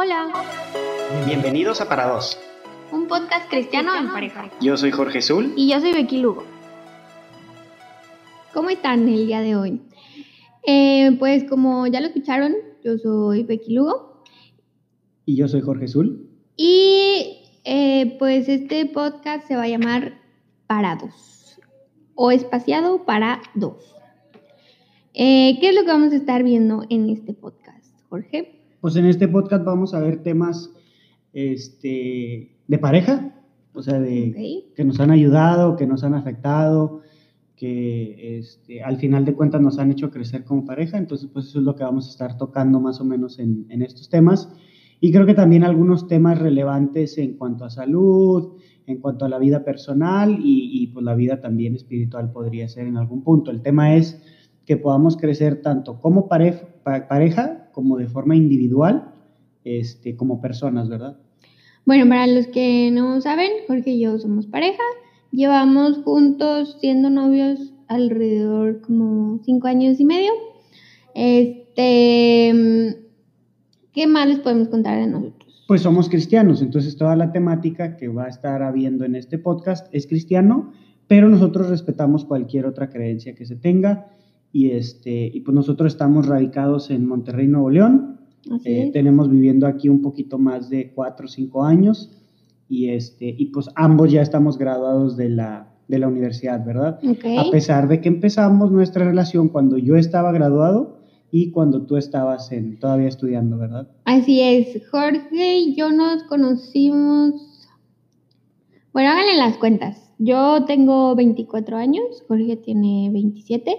Hola. Bienvenidos a Para Dos. Un podcast cristiano en pareja. Yo soy Jorge Zul. Y yo soy Becky Lugo. ¿Cómo están el día de hoy? Eh, pues como ya lo escucharon, yo soy Becky Lugo. Y yo soy Jorge Zul. Y eh, pues este podcast se va a llamar Para Dos. O espaciado para dos. Eh, ¿Qué es lo que vamos a estar viendo en este podcast, Jorge? Pues en este podcast vamos a ver temas este, de pareja, o sea, de que nos han ayudado, que nos han afectado, que este, al final de cuentas nos han hecho crecer como pareja. Entonces, pues eso es lo que vamos a estar tocando más o menos en, estos temas. Y creo que también algunos temas relevantes en cuanto a salud, en cuanto a la vida personal y, y pues la vida también espiritual podría ser en algún punto. El tema es que podamos crecer tanto como pareja como de forma individual, este, como personas, ¿verdad? Bueno, para los que no saben, Jorge y yo somos pareja. Llevamos juntos siendo novios alrededor como cinco años y medio. Este, ¿qué más les podemos contar de nosotros? Pues somos cristianos, entonces toda la temática que va a estar habiendo en este podcast es cristiano, pero nosotros respetamos cualquier otra creencia que se tenga y, este, y pues nosotros estamos radicados en Monterrey, Nuevo León. Eh, tenemos viviendo aquí un poquito más de cuatro o cinco años y, este, y pues ambos ya estamos graduados de la, de la universidad, ¿verdad? A pesar de que empezamos nuestra relación cuando yo estaba graduado y cuando tú estabas en, todavía estudiando, ¿verdad? Así es, Jorge y yo nos conocimos, bueno, háganle las cuentas. Yo tengo 24 años, Jorge tiene 27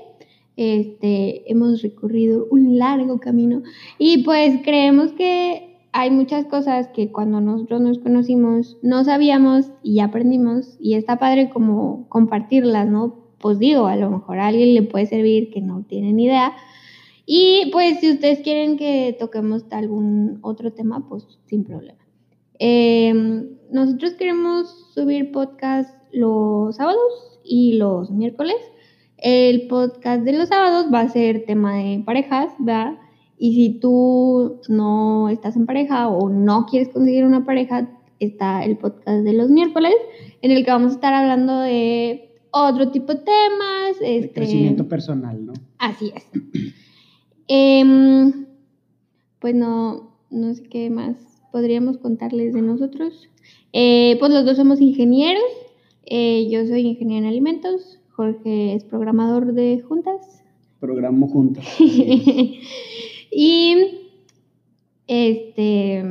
este, hemos recorrido un largo camino y pues creemos que hay muchas cosas que cuando nosotros nos conocimos no sabíamos y aprendimos y está padre como compartirlas, ¿no? Pues digo, a lo mejor a alguien le puede servir que no tiene ni idea. Y pues si ustedes quieren que toquemos algún otro tema, pues sin problema. Em, nosotros queremos subir podcast los sábados y los miércoles. El podcast de los sábados va a ser tema de parejas, ¿verdad? Y si tú no estás en pareja o no quieres conseguir una pareja, está el podcast de los miércoles, en el que vamos a estar hablando de otro tipo de temas. De este, crecimiento personal, ¿no? Así es. Em, pues no, no sé qué más podríamos contarles de nosotros. Eh, pues los dos somos ingenieros. Eh, yo soy ingeniero en alimentos, Jorge es programador de juntas. Programo juntas. y este,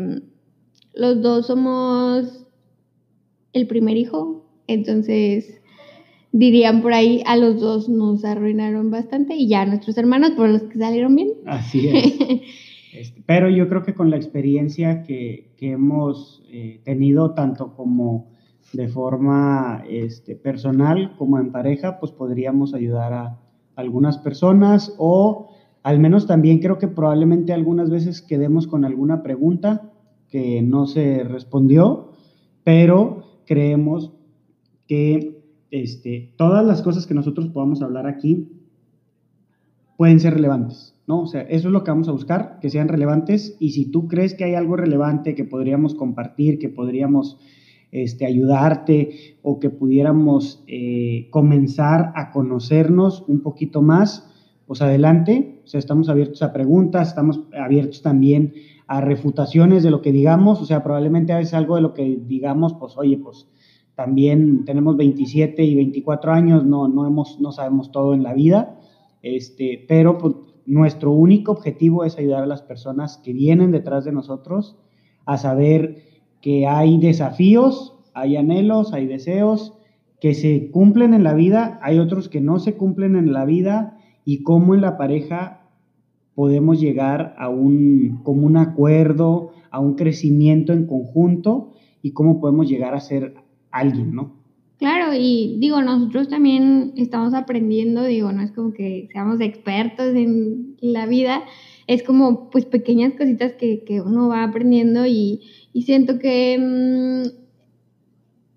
los dos somos el primer hijo, entonces dirían por ahí, a los dos nos arruinaron bastante y ya nuestros hermanos por los que salieron bien. Así es. Este, pero yo creo que con la experiencia que, hemos eh, tenido, tanto como de forma este, personal como en pareja, pues podríamos ayudar a algunas personas o al menos también creo que probablemente algunas veces quedemos con alguna pregunta que no se respondió, pero creemos que este, todas las cosas que nosotros podamos hablar aquí pueden ser relevantes, ¿no? O sea, eso es lo que vamos a buscar, que sean relevantes y si tú crees que hay algo relevante que podríamos compartir, que podríamos este, ayudarte o que pudiéramos eh, comenzar a conocernos un poquito más, pues adelante. O sea, estamos abiertos a preguntas, estamos abiertos también a refutaciones de lo que digamos. O sea, probablemente a veces algo de lo que digamos, pues oye, pues también tenemos 27 y 24 años, no, no, hemos, no sabemos todo en la vida, este, pero pues, nuestro único objetivo es ayudar a las personas que vienen detrás de nosotros a saber que hay desafíos, hay anhelos, hay deseos que se cumplen en la vida, hay otros que no se cumplen en la vida y cómo en la pareja podemos llegar a un común acuerdo, a un crecimiento en conjunto y cómo podemos llegar a ser alguien, ¿no? Claro, y digo, nosotros también estamos aprendiendo, digo, no es como que seamos expertos en la vida, es como pues pequeñas cositas que, que uno va aprendiendo y, y siento que mm,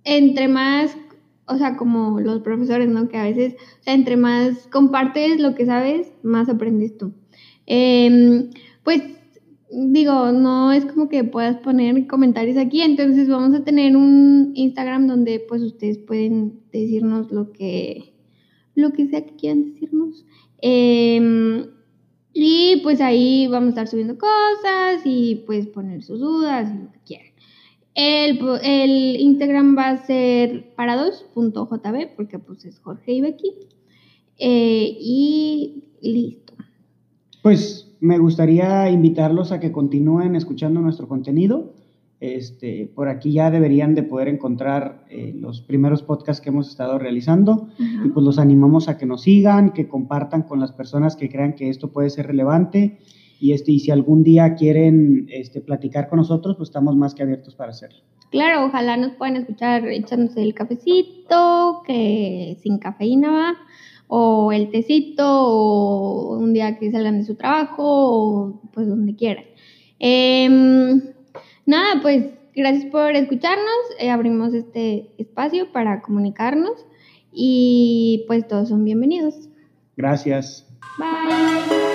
entre más, o sea, como los profesores, ¿no? Que a veces, o sea, entre más compartes lo que sabes, más aprendes tú. Em, pues digo, no es como que puedas poner comentarios aquí, entonces vamos a tener un Instagram donde pues ustedes pueden decirnos lo que, lo que sea que quieran decirnos. Em, y pues ahí vamos a estar subiendo cosas y pues poner sus dudas y lo que quieran. El, el Instagram va a ser parados.jb porque pues es Jorge y Becky. Eh, y listo. Pues me gustaría invitarlos a que continúen escuchando nuestro contenido. Este, por aquí ya deberían de poder encontrar eh, los primeros podcasts que hemos estado realizando y pues los animamos a que nos sigan, que compartan con las personas que crean que esto puede ser relevante y, este, y si algún día quieren este, platicar con nosotros, pues estamos más que abiertos para hacerlo. Claro, ojalá nos puedan escuchar echándose el cafecito, que sin cafeína va, o el tecito, o un día que salgan de su trabajo, o pues donde quieran. Em, nada, pues gracias por escucharnos. Eh, abrimos este espacio para comunicarnos y pues todos son bienvenidos. Gracias. Bye.